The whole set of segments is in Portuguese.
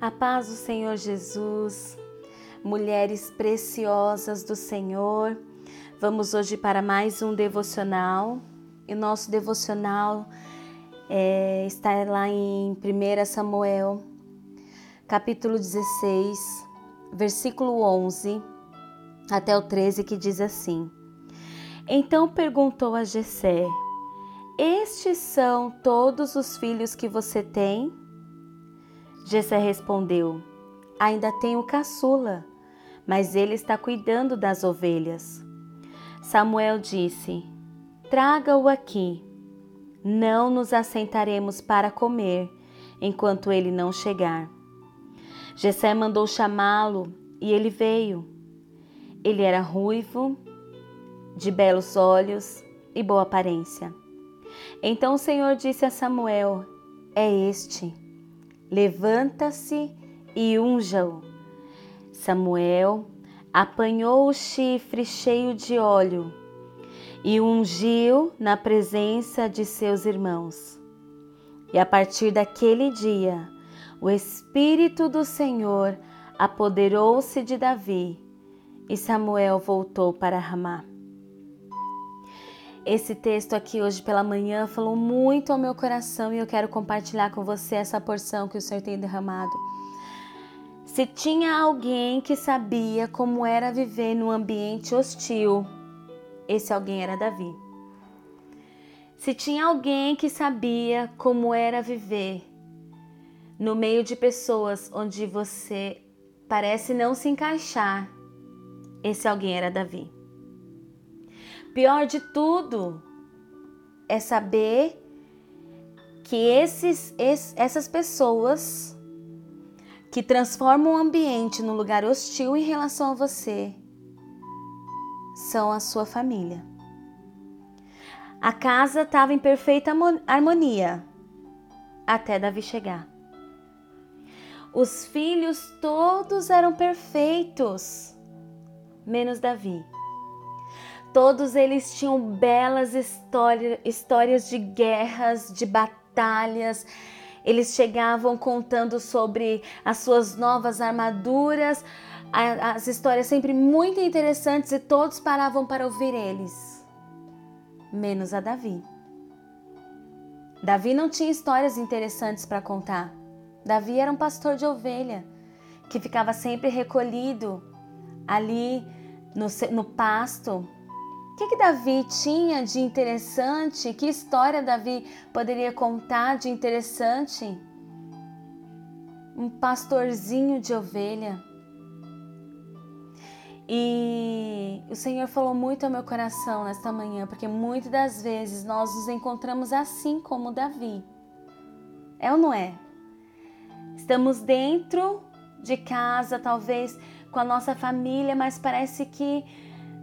A paz do Senhor Jesus, mulheres preciosas do Senhor, vamos hoje para mais um devocional. E o nosso devocional é, está lá em 1 Samuel, capítulo 16, versículo 11 até o 13, que diz assim: Então perguntou a Jessé: Estes são todos os filhos que você tem? Jessé respondeu: Ainda tenho caçula, mas ele está cuidando das ovelhas. Samuel disse: Traga-o aqui. Não nos assentaremos para comer enquanto ele não chegar. Jessé mandou chamá-lo e ele veio. Ele era ruivo, de belos olhos e boa aparência. Então o Senhor disse a Samuel: É este levanta-se e unja-o. Samuel apanhou o chifre cheio de óleo e ungiu na presença de seus irmãos. E a partir daquele dia, o Espírito do Senhor apoderou-se de Davi e Samuel voltou para Ramá. Esse texto aqui hoje pela manhã falou muito ao meu coração e eu quero compartilhar com você essa porção que o Senhor tem derramado. Se tinha alguém que sabia como era viver num ambiente hostil, esse alguém era Davi. Se tinha alguém que sabia como era viver no meio de pessoas onde você parece não se encaixar, esse alguém era Davi. Pior de tudo é saber que esses, esses, essas pessoas que transformam o ambiente num lugar hostil em relação a você são a sua família. A casa estava em perfeita harmonia até Davi chegar. Os filhos todos eram perfeitos, menos Davi. Todos eles tinham belas história, histórias de guerras, de batalhas. Eles chegavam contando sobre as suas novas armaduras, as histórias sempre muito interessantes e todos paravam para ouvir eles, menos a Davi. Davi não tinha histórias interessantes para contar. Davi era um pastor de ovelha que ficava sempre recolhido ali no, no pasto, que, que Davi tinha de interessante? Que história Davi poderia contar de interessante? Um pastorzinho de ovelha. E o Senhor falou muito ao meu coração nesta manhã, porque muitas das vezes nós nos encontramos assim como Davi. É ou não é? Estamos dentro de casa, talvez com a nossa família, mas parece que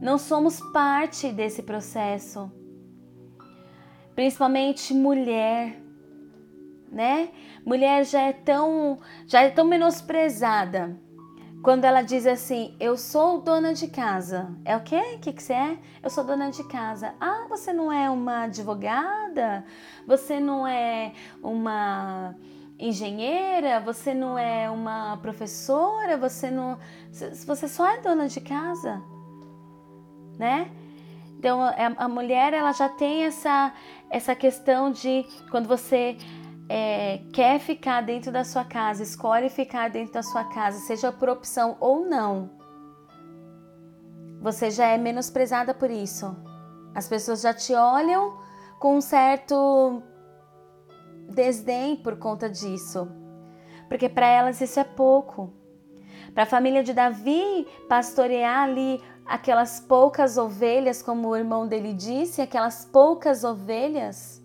não somos parte desse processo. Principalmente mulher, né? Mulher já é tão, já é tão menosprezada. Quando ela diz assim, eu sou dona de casa. É o quê? O que, que você é? Eu sou dona de casa. Ah, você não é uma advogada? Você não é uma engenheira? Você não é uma professora? Você não. Você só é dona de casa né? Então a, mulher ela já tem essa essa questão de quando você é, quer ficar dentro da sua casa, escolhe ficar dentro da sua casa, seja por opção ou não, você já é menosprezada por isso. As pessoas já te olham com um certo desdém por conta disso, porque para elas isso é pouco. Para a família de Davi pastorear ali aquelas poucas ovelhas, como o irmão dele disse, aquelas poucas ovelhas,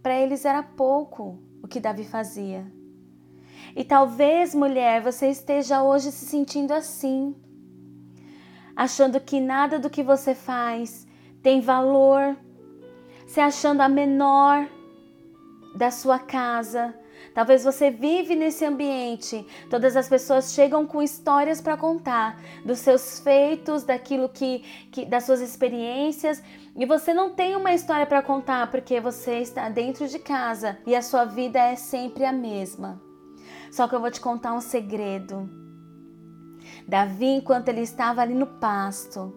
para eles era pouco o que Davi fazia. E talvez, mulher, você esteja hoje se sentindo assim, achando que nada do que você faz tem valor, se achando a menor da sua casa, Talvez você vive nesse ambiente, todas as pessoas chegam com histórias para contar dos seus feitos, daquilo que, que das suas experiências, e você não tem uma história para contar porque você está dentro de casa e a sua vida é sempre a mesma. Só que eu vou te contar um segredo. Davi, enquanto ele estava ali no pasto,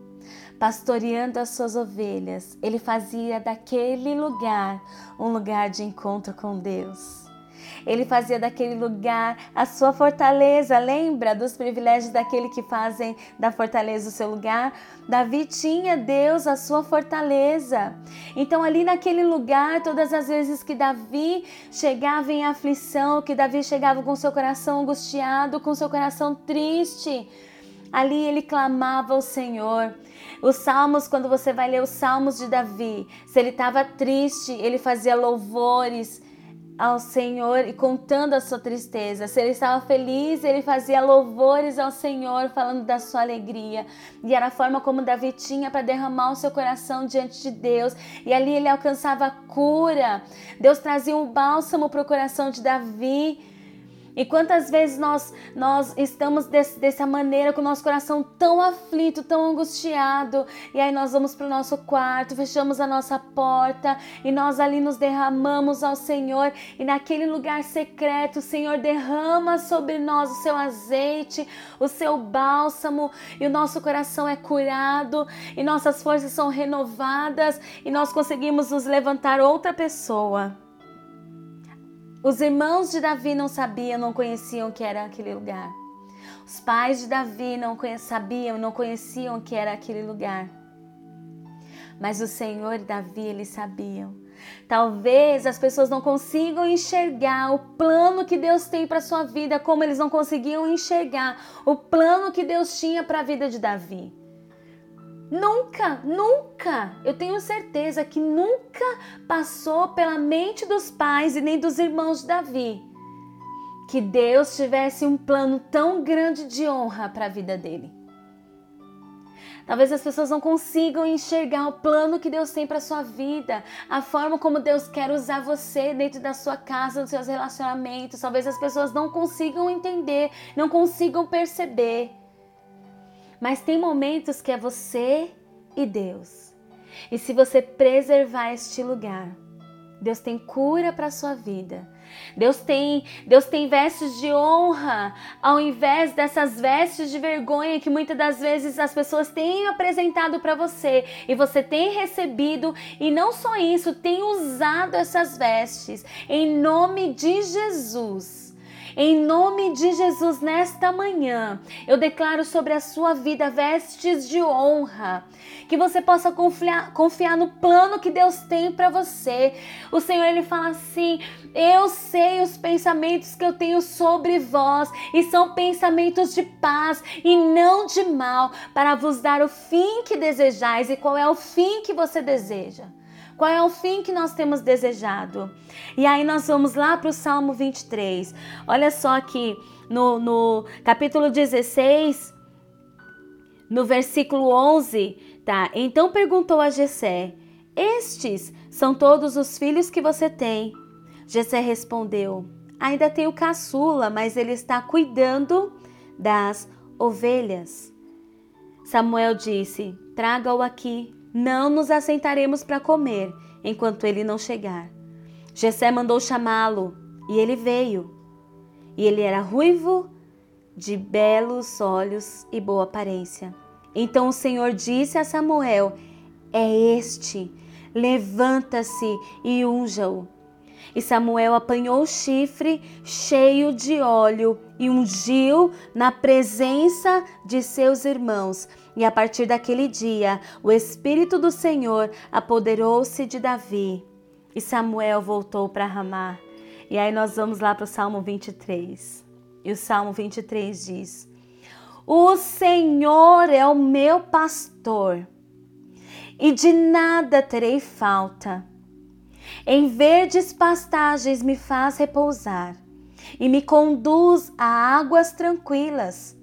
pastoreando as suas ovelhas, ele fazia daquele lugar um lugar de encontro com Deus. Ele fazia daquele lugar a sua fortaleza. Lembra dos privilégios daquele que fazem da fortaleza o seu lugar? Davi tinha Deus a sua fortaleza. Então, ali naquele lugar, todas as vezes que Davi chegava em aflição, que Davi chegava com seu coração angustiado, com seu coração triste, ali ele clamava ao Senhor. Os salmos, quando você vai ler os salmos de Davi, se ele estava triste, ele fazia louvores ao Senhor e contando a sua tristeza. Se ele estava feliz, ele fazia louvores ao Senhor, falando da sua alegria. E era a forma como Davi tinha para derramar o seu coração diante de Deus. E ali ele alcançava a cura. Deus trazia um bálsamo para o coração de Davi e quantas vezes nós, nós estamos desse, dessa maneira, com o nosso coração tão aflito, tão angustiado, e aí nós vamos para o nosso quarto, fechamos a nossa porta e nós ali nos derramamos ao Senhor, e naquele lugar secreto, o Senhor derrama sobre nós o seu azeite, o seu bálsamo, e o nosso coração é curado, e nossas forças são renovadas, e nós conseguimos nos levantar outra pessoa. Os irmãos de Davi não sabiam, não conheciam que era aquele lugar. Os pais de Davi não sabiam, não conheciam que era aquele lugar. Mas o Senhor e Davi, eles sabiam. Talvez as pessoas não consigam enxergar o plano que Deus tem para sua vida, como eles não conseguiam enxergar o plano que Deus tinha para a vida de Davi. Nunca, nunca, eu tenho certeza que nunca passou pela mente dos pais e nem dos irmãos de Davi que Deus tivesse um plano tão grande de honra para a vida dele. Talvez as pessoas não consigam enxergar o plano que Deus tem para sua vida, a forma como Deus quer usar você dentro da sua casa, nos seus relacionamentos. Talvez as pessoas não consigam entender, não consigam perceber. Mas tem momentos que é você e Deus. E se você preservar este lugar, Deus tem cura para sua vida. Deus tem, Deus tem vestes de honra, ao invés dessas vestes de vergonha que muitas das vezes as pessoas têm apresentado para você e você tem recebido e não só isso, tem usado essas vestes em nome de Jesus. Em nome de Jesus, nesta manhã, eu declaro sobre a sua vida vestes de honra, que você possa confiar, confiar no plano que Deus tem para você. O Senhor ele fala assim: Eu sei os pensamentos que eu tenho sobre vós, e são pensamentos de paz e não de mal, para vos dar o fim que desejais. E qual é o fim que você deseja? Qual é o fim que nós temos desejado? E aí nós vamos lá para o Salmo 23. Olha só aqui no, no capítulo 16, no versículo 11, tá? Então perguntou a Jessé: Estes são todos os filhos que você tem? Jessé respondeu: Ainda tenho caçula, mas ele está cuidando das ovelhas. Samuel disse: Traga-o aqui não nos assentaremos para comer enquanto ele não chegar. Jessé mandou chamá-lo e ele veio. E ele era ruivo, de belos olhos e boa aparência. Então o Senhor disse a Samuel: É este, levanta-se e unja-o. E Samuel apanhou o chifre cheio de óleo e ungiu na presença de seus irmãos. E a partir daquele dia, o Espírito do Senhor apoderou-se de Davi. E Samuel voltou para Ramá. E aí nós vamos lá para o Salmo 23. E o Salmo 23 diz: O Senhor é o meu pastor, e de nada terei falta. Em verdes pastagens me faz repousar e me conduz a águas tranquilas.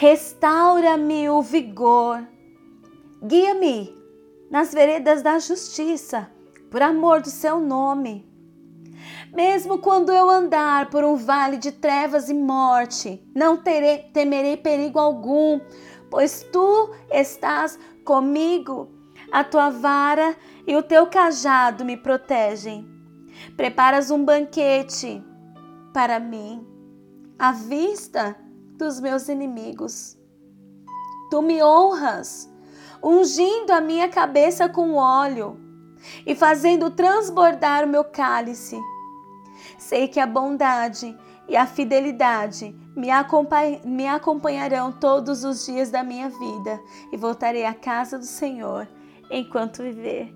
Restaura-me o vigor. Guia-me nas veredas da justiça, por amor do seu nome. Mesmo quando eu andar por um vale de trevas e morte, não terei, temerei perigo algum, pois tu estás comigo. A tua vara e o teu cajado me protegem. Preparas um banquete para mim, à vista dos meus inimigos. Tu me honras, ungindo a minha cabeça com óleo e fazendo transbordar o meu cálice. Sei que a bondade e a fidelidade me, acompanh me acompanharão todos os dias da minha vida e voltarei à casa do Senhor enquanto viver.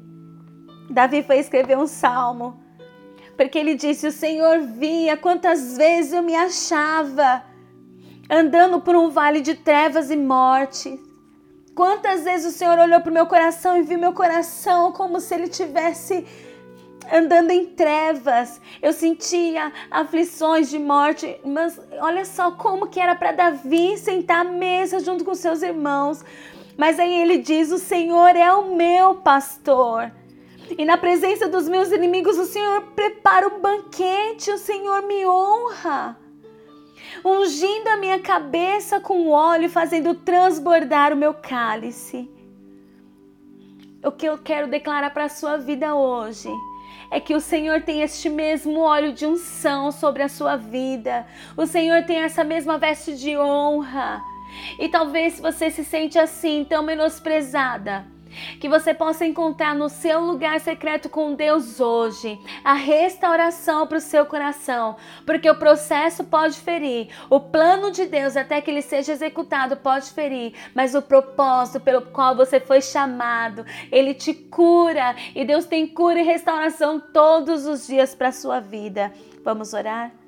Davi foi escrever um salmo, porque ele disse: O Senhor via quantas vezes eu me achava andando por um vale de trevas e morte. Quantas vezes o Senhor olhou para o meu coração e viu meu coração como se ele tivesse andando em trevas. Eu sentia aflições de morte, mas olha só como que era para Davi sentar à mesa junto com seus irmãos. Mas aí ele diz: "O Senhor é o meu pastor". E na presença dos meus inimigos, o Senhor prepara um banquete, o Senhor me honra ungindo a minha cabeça com óleo, fazendo transbordar o meu cálice. O que eu quero declarar para a sua vida hoje é que o Senhor tem este mesmo óleo de unção sobre a sua vida. O Senhor tem essa mesma veste de honra. E talvez você se sente assim, tão menosprezada, que você possa encontrar no seu lugar secreto com Deus hoje a restauração para o seu coração, porque o processo pode ferir, o plano de Deus até que ele seja executado pode ferir, mas o propósito pelo qual você foi chamado, ele te cura e Deus tem cura e restauração todos os dias para a sua vida. Vamos orar?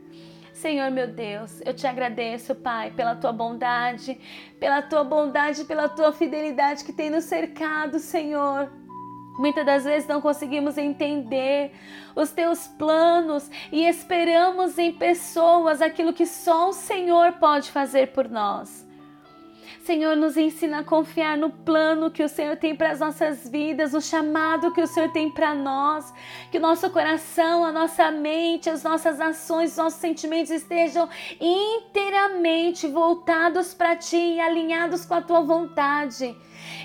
Senhor meu Deus, eu te agradeço, Pai, pela tua bondade, pela tua bondade, pela tua fidelidade que tem nos cercado, Senhor. Muitas das vezes não conseguimos entender os teus planos e esperamos em pessoas aquilo que só o Senhor pode fazer por nós. Senhor, nos ensina a confiar no plano que o Senhor tem para as nossas vidas, o chamado que o Senhor tem para nós. Que o nosso coração, a nossa mente, as nossas ações, os nossos sentimentos estejam inteiramente voltados para Ti e alinhados com a Tua vontade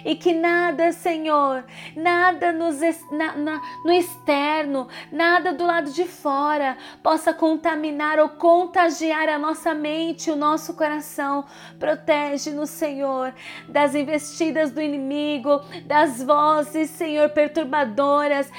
e que nada, Senhor, nada nos, na, na, no externo, nada do lado de fora possa contaminar ou contagiar a nossa mente, o nosso coração. Protege-nos, Senhor, das investidas do inimigo, das vozes, Senhor, perturbadoras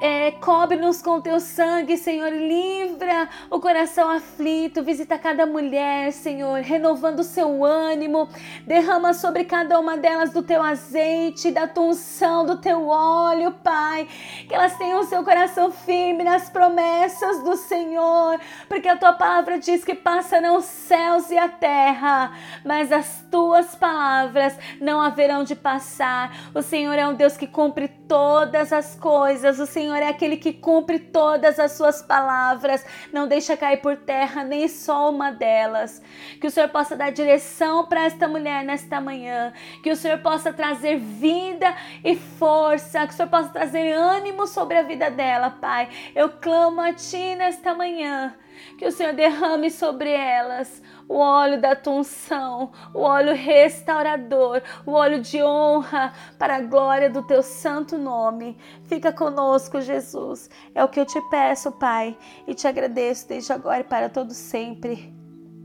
é, cobre-nos com teu sangue, Senhor. Livra o coração aflito. Visita cada mulher, Senhor, renovando o seu ânimo. Derrama sobre cada uma delas do teu azeite, da tua unção, do teu óleo, Pai. Que elas tenham o seu coração firme nas promessas do Senhor. Porque a tua palavra diz que passarão os céus e a terra, mas as tuas palavras não haverão de passar. O Senhor é um Deus que cumpre todas as coisas. O Senhor Senhor é aquele que cumpre todas as suas palavras, não deixa cair por terra nem só uma delas. Que o Senhor possa dar direção para esta mulher nesta manhã, que o Senhor possa trazer vida e força, que o Senhor possa trazer ânimo sobre a vida dela, Pai. Eu clamo a Ti nesta manhã que o Senhor derrame sobre elas o óleo da tua unção, o óleo restaurador, o óleo de honra para a glória do teu santo nome. Fica conosco, Jesus. É o que eu te peço, Pai, e te agradeço desde agora e para todo sempre.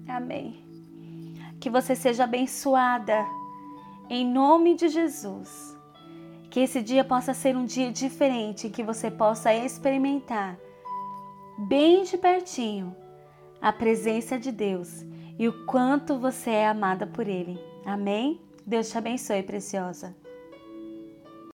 Amém. Que você seja abençoada em nome de Jesus. Que esse dia possa ser um dia diferente, que você possa experimentar bem de pertinho a presença de Deus e o quanto você é amada por Ele. Amém? Deus te abençoe, preciosa.